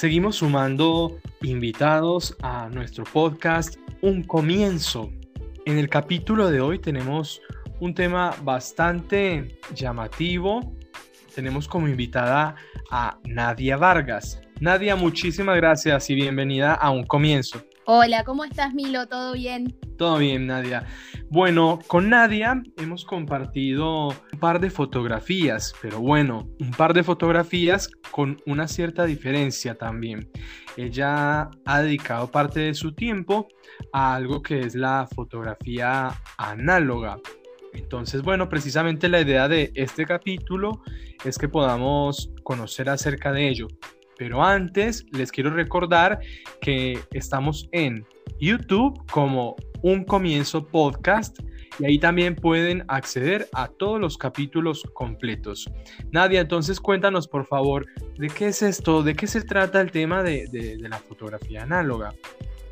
Seguimos sumando invitados a nuestro podcast Un Comienzo. En el capítulo de hoy tenemos un tema bastante llamativo. Tenemos como invitada a Nadia Vargas. Nadia, muchísimas gracias y bienvenida a Un Comienzo. Hola, ¿cómo estás Milo? ¿Todo bien? Todo bien, Nadia. Bueno, con Nadia hemos compartido un par de fotografías, pero bueno, un par de fotografías con una cierta diferencia también. Ella ha dedicado parte de su tiempo a algo que es la fotografía análoga. Entonces, bueno, precisamente la idea de este capítulo es que podamos conocer acerca de ello. Pero antes les quiero recordar que estamos en YouTube como Un Comienzo Podcast y ahí también pueden acceder a todos los capítulos completos. Nadia, entonces cuéntanos por favor, ¿de qué es esto? ¿De qué se trata el tema de, la fotografía análoga?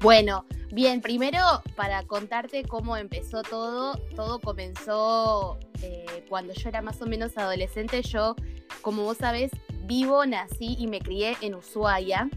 Bueno, bien, primero para contarte cómo empezó todo, todo comenzó eh, cuando yo era más o menos adolescente, yo, como vos sabés, vivo, nací y me crié en Ushuaia.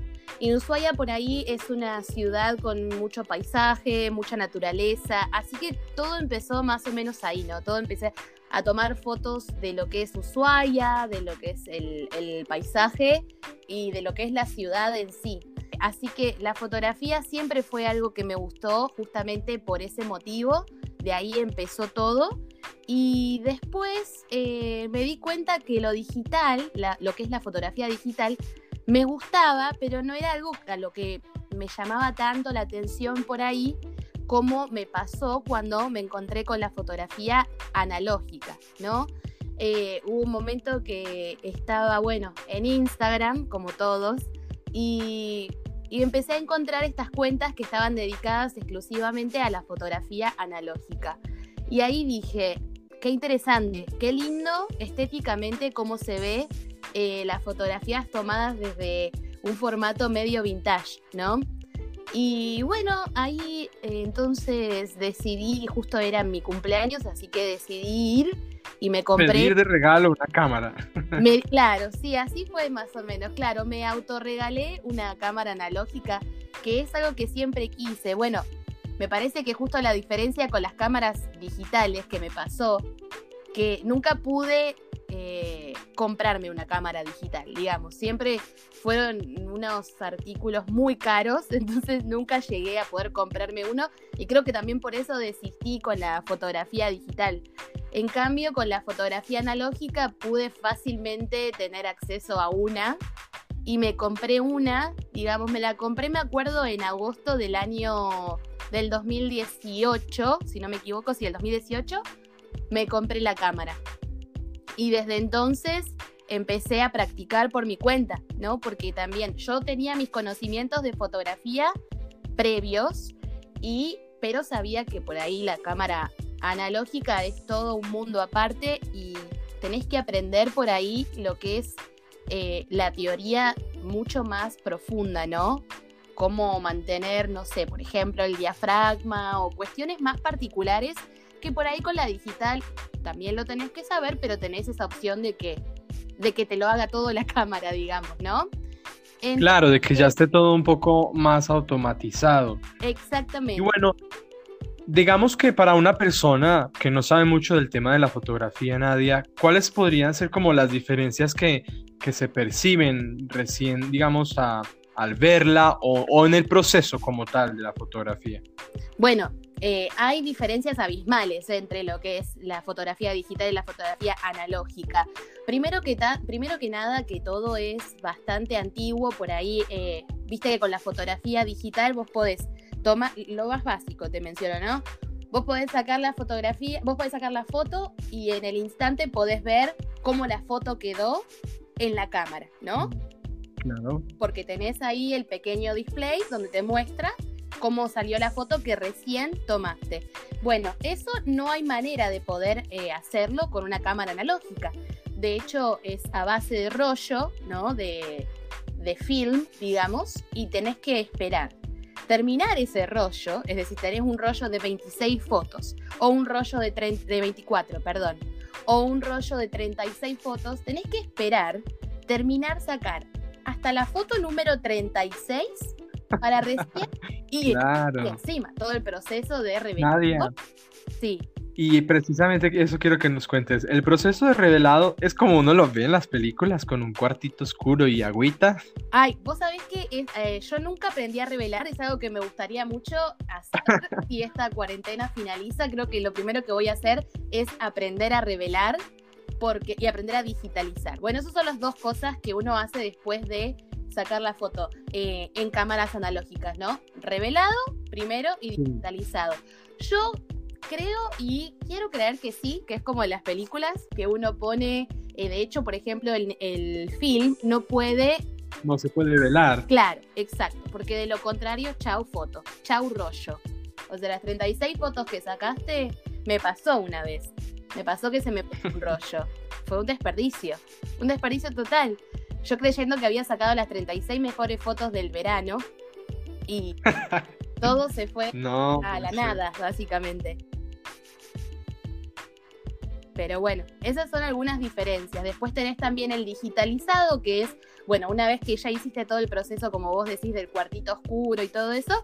Y Ushuaia por ahí es una ciudad con mucho paisaje, mucha naturaleza, así que todo empezó más o menos ahí, ¿no? Todo empecé a tomar fotos de lo que es Ushuaia, de lo que es el, paisaje y de lo que es la ciudad en sí. Así que la fotografía siempre fue algo que me gustó justamente por ese motivo, de ahí empezó todo. Y después eh, me di cuenta que lo digital, lo que es la fotografía digital, me gustaba, pero no era algo a lo que me llamaba tanto la atención por ahí como me pasó cuando me encontré con la fotografía analógica, ¿no? Eh, hubo un momento que estaba, bueno, en Instagram, como todos, y, y empecé a encontrar estas cuentas que estaban dedicadas exclusivamente a la fotografía analógica. Y ahí dije, qué interesante, qué lindo estéticamente cómo se ve eh, las fotografías tomadas desde un formato medio vintage, ¿no? Y bueno, ahí eh, entonces decidí, justo era mi cumpleaños, así que decidí ir y me compré. Pedir de regalo una cámara. claro, sí, así fue más o menos. Claro, me autorregalé una cámara analógica, que es algo que siempre quise. Bueno, me parece que justo la diferencia con las cámaras digitales que me pasó, que nunca pude eh, comprarme una cámara digital, digamos. Siempre fueron unos artículos muy caros, entonces nunca llegué a poder comprarme uno y creo que también por eso desistí con la fotografía digital. En cambio, con la fotografía analógica pude fácilmente tener acceso a una y me compré una, digamos, me la compré, me acuerdo, en agosto del año del 2018, si no me equivoco, sí, el 2018, me compré la cámara. Y desde entonces empecé a practicar por mi cuenta, ¿no? Porque también yo tenía mis conocimientos de fotografía previos y pero sabía que por ahí la cámara analógica es todo un mundo aparte y tenés que aprender por ahí lo que es eh, la teoría mucho más profunda, ¿no? cómo mantener, no sé, por ejemplo, el diafragma o cuestiones más particulares que por ahí con la digital también lo tenés que saber, pero tenés esa opción de que, de que te lo haga todo la cámara, digamos, ¿no? claro, de que ya esté todo un poco más automatizado. Exactamente. Y bueno, digamos que para una persona que no sabe mucho del tema de la fotografía, Nadia, ¿cuáles podrían ser como las diferencias que, que se perciben recién, digamos, a, al verla o, en el proceso como tal de la fotografía? Bueno, eh, hay diferencias abismales entre lo que es la fotografía digital y la fotografía analógica. Primero que, primero que nada, que todo es bastante antiguo, por ahí, eh, viste que con la fotografía digital vos podés tomar, lo más básico te menciono, ¿no? Vos podés sacar la fotografía, vos podés sacar la foto y en el instante podés ver cómo la foto quedó en la cámara, ¿no? Porque tenés ahí el pequeño display donde te muestra cómo salió la foto que recién tomaste. Bueno, eso no hay manera de poder eh, hacerlo con una cámara analógica. De hecho, es a base de rollo, ¿no? De, de film, digamos, y tenés que esperar. Terminar ese rollo, es decir, tenés un rollo de 26 fotos, o un rollo de, de 24, perdón, o un rollo de 36 fotos, tenés que esperar terminar sacar hasta la foto número 36 para recién y, Claro. encima todo el proceso de revelar. Nadia. Sí, Y precisamente eso quiero que nos cuentes. El proceso de revelado es como uno lo ve en las películas, con un cuartito oscuro y agüita. Ay, vos sabés que es- eh, yo nunca aprendí a revelar, es algo que me gustaría mucho hacer si esta cuarentena finaliza. Creo que lo primero que voy a hacer es aprender a revelar porque, y aprender a digitalizar. Bueno, esas son las dos cosas que uno hace después de sacar la foto eh, en cámaras analógicas, ¿no? Revelado primero y digitalizado. Yo creo y quiero creer que sí, que es como en las películas, que uno pone, eh, de hecho, por ejemplo, el, el film no puede No se puede velar. Claro, exacto, porque de lo contrario, chau foto, chau rollo. O sea, las 36 fotos que sacaste, me pasó una vez. Me pasó que se me puso un rollo. Fue un desperdicio, un desperdicio total. Yo creyendo que había sacado las 36 mejores fotos del verano y todo se fue No. a la nada, básicamente. Pero bueno, esas son algunas diferencias. Después tenés también el digitalizado, que es, bueno, una vez que ya hiciste todo el proceso, como vos decís, del cuartito oscuro y todo eso,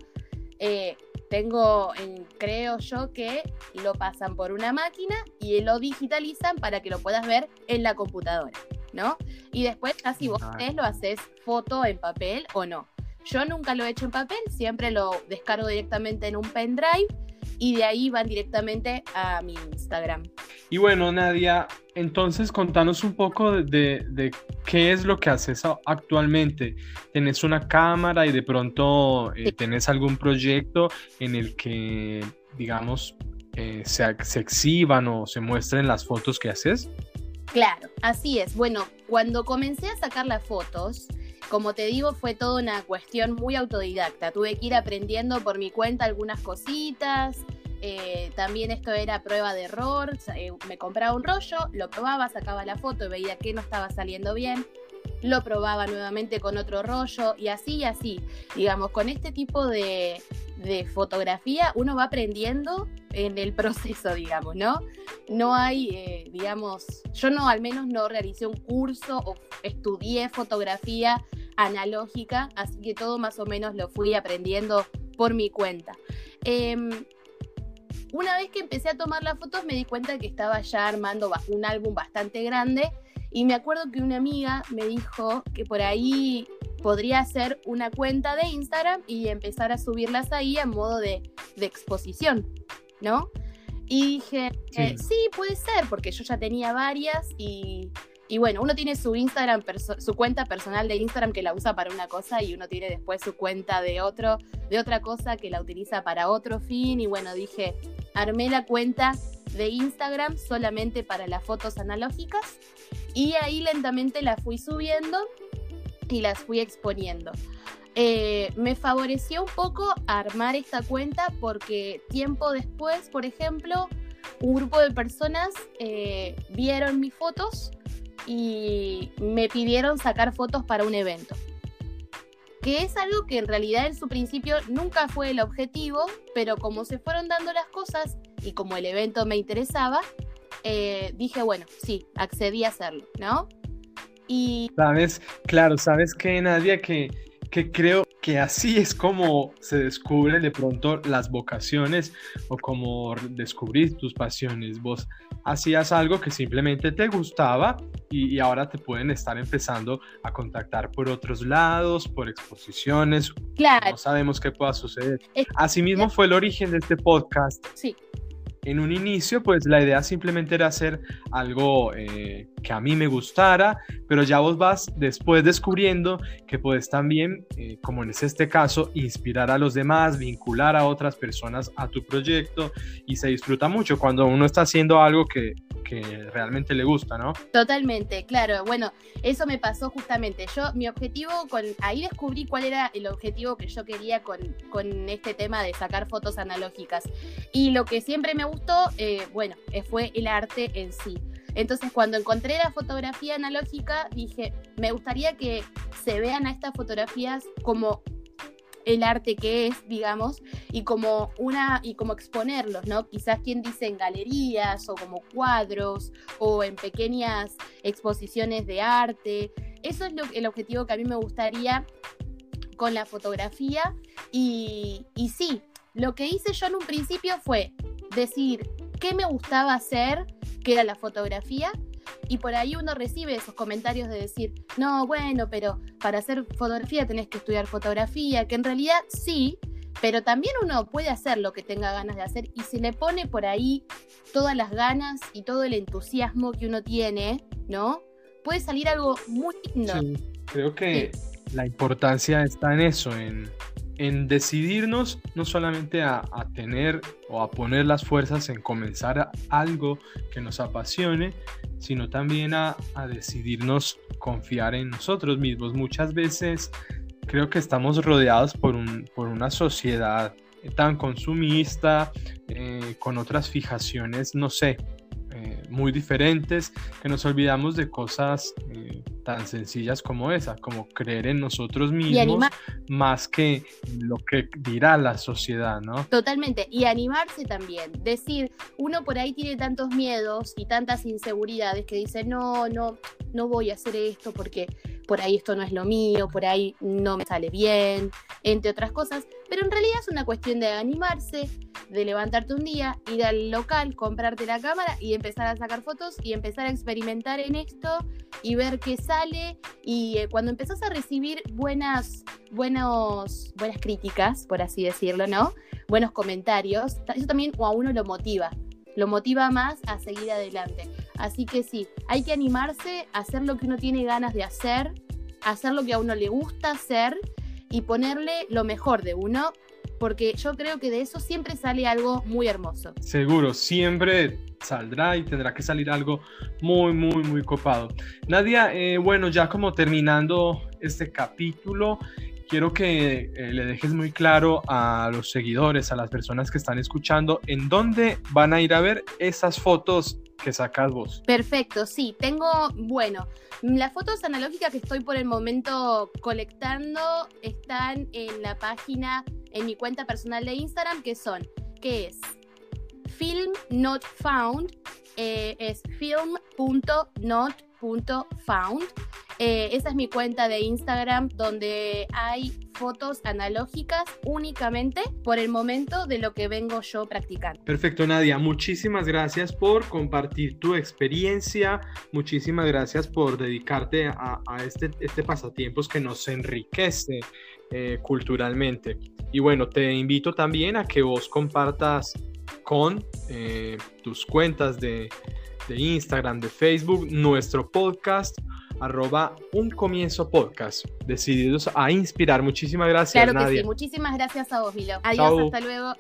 eh, tengo, en, creo yo que lo pasan por una máquina y lo digitalizan para que lo puedas ver en la computadora, ¿no? Y después, ya si vos querés, lo haces foto en papel o no. Yo nunca lo he hecho en papel, siempre lo descargo directamente en un pendrive y de ahí van directamente a mi Instagram. Y bueno, Nadia, entonces contanos un poco de, de- de qué es lo que haces actualmente. ¿Tenés una cámara y de pronto eh, Sí. tenés algún proyecto en el que, digamos, eh, se, se exhiban o se muestren las fotos que haces? Claro, así es. Bueno, cuando comencé a sacar las fotos, como te digo, fue toda una cuestión muy autodidacta. Tuve que ir aprendiendo por mi cuenta algunas cositas. eh, también esto era prueba de error. eh, me compraba un rollo, lo probaba, sacaba la foto y veía que no estaba saliendo bien. Lo probaba nuevamente con otro rollo y así y así. Digamos, con este tipo de, de fotografía uno va aprendiendo en el proceso, digamos, ¿no? no hay, eh, digamos, yo no, al menos no realicé un curso o estudié fotografía analógica, así que todo más o menos lo fui aprendiendo por mi cuenta. Em, una vez que empecé a tomar las fotos me di cuenta que estaba ya armando un álbum bastante grande y me acuerdo que una amiga me dijo que por ahí podría hacer una cuenta de Instagram y empezar a subirlas ahí a modo de, de exposición, ¿no? Y dije, eh, Sí. sí, puede ser, porque yo ya tenía varias y, y bueno, uno tiene su Instagram, su cuenta personal de Instagram que la usa para una cosa y uno tiene después su cuenta de otro, de otra cosa que la utiliza para otro fin. Y bueno, dije, armé la cuenta de Instagram solamente para las fotos analógicas y ahí lentamente las fui subiendo y las fui exponiendo. Eh, me favoreció un poco armar esta cuenta porque tiempo después, por ejemplo, un grupo de personas eh, vieron mis fotos y me pidieron sacar fotos para un evento. Que es algo que en realidad en su principio nunca fue el objetivo, pero como se fueron dando las cosas y como el evento me interesaba, eh, dije, bueno, sí, accedí a hacerlo, ¿no? Y Sabes, claro, sabes que Nadia, que, que creo que así es como se descubren de pronto las vocaciones o como descubrir tus pasiones. Vos hacías algo que simplemente te gustaba y, y ahora te pueden estar empezando a contactar por otros lados, por exposiciones. claro, No sabemos qué pueda suceder. Asimismo fue el origen de este podcast. sí, En un inicio, pues la idea simplemente era hacer algo eh, que a mí me gustara, pero ya vos vas después descubriendo que puedes también, eh, como en este caso, inspirar a los demás, vincular a otras personas a tu proyecto y se disfruta mucho cuando uno está haciendo algo que, que realmente le gusta, ¿no? Totalmente, claro. Bueno, eso me pasó justamente. Yo, mi objetivo con. Ahí descubrí cuál era el objetivo que yo quería con, con este tema de sacar fotos analógicas. Y lo que siempre me gustó, eh, bueno, eh, fue el arte en sí. Entonces, cuando encontré la fotografía analógica, dije, me gustaría que se vean a estas fotografías como el arte que es, digamos, y como una y como exponerlos, ¿no? Quizás quien dice en galerías o como cuadros o en pequeñas exposiciones de arte. eso es lo, el objetivo que a mí me gustaría con la fotografía. Y, y sí, lo que hice yo en un principio fue decir qué me gustaba hacer, que era la fotografía, y por ahí uno recibe esos comentarios de decir, no, bueno, pero para hacer fotografía tenés que estudiar fotografía, que en realidad sí, pero también uno puede hacer lo que tenga ganas de hacer y se le pone por ahí todas las ganas y todo el entusiasmo que uno tiene, ¿no? Puede salir algo muy lindo. Sí, creo que la importancia está en eso, en, en decidirnos no solamente a, tener o a poner las fuerzas en comenzar algo que nos apasione, sino también a, decidirnos confiar en nosotros mismos. Muchas veces creo que estamos rodeados por, un, por una sociedad tan consumista, eh, con otras fijaciones, no sé, eh, muy diferentes, que nos olvidamos de cosas eh, tan sencillas como esa, como creer en nosotros mismos más que lo que dirá la sociedad, ¿no? Totalmente, y animarse también, decir, uno por ahí tiene tantos miedos y tantas inseguridades que dice, no, no, no voy a hacer esto porque por ahí esto no es lo mío, por ahí no me sale bien, entre otras cosas, pero en realidad es una cuestión de animarse, de levantarte un día, ir al local, comprarte la cámara y empezar a sacar fotos y empezar a experimentar en esto y ver qué sale y eh, cuando empezás a recibir buenas, buenos, buenas críticas, por así decirlo, ¿no? Buenos comentarios, eso también a uno lo motiva, lo motiva más a seguir adelante. Así que sí, hay que animarse hacer lo que uno tiene ganas de hacer, hacer lo que a uno le gusta hacer y ponerle lo mejor de uno, porque yo creo que de eso siempre sale algo muy hermoso. Seguro, siempre saldrá y tendrá que salir algo muy, muy, muy copado. Nadia, eh, bueno, ya como terminando este capítulo, quiero que eh, le dejes muy claro a los seguidores, a las personas que están escuchando, en dónde van a ir a ver esas fotos que sacas vos. Perfecto, sí, tengo, bueno, las fotos analógicas que estoy por el momento colectando están en la página, en mi cuenta personal de Instagram, que son, que es film not found, eh, es film.not.found eh, esa es mi cuenta de Instagram donde hay fotos analógicas únicamente por el momento de lo que vengo yo practicando. Perfecto, Nadia. Muchísimas gracias por compartir tu experiencia. Muchísimas gracias por dedicarte a, este, este pasatiempos que nos enriquece eh, culturalmente. Y bueno, te invito también a que vos compartas con eh, tus cuentas de, de Instagram, de Facebook, nuestro podcast arroba un comienzo podcast, decididos a inspirar. Muchísimas gracias. Claro que sí, muchísimas gracias a vos, Milo. Adiós, hasta luego.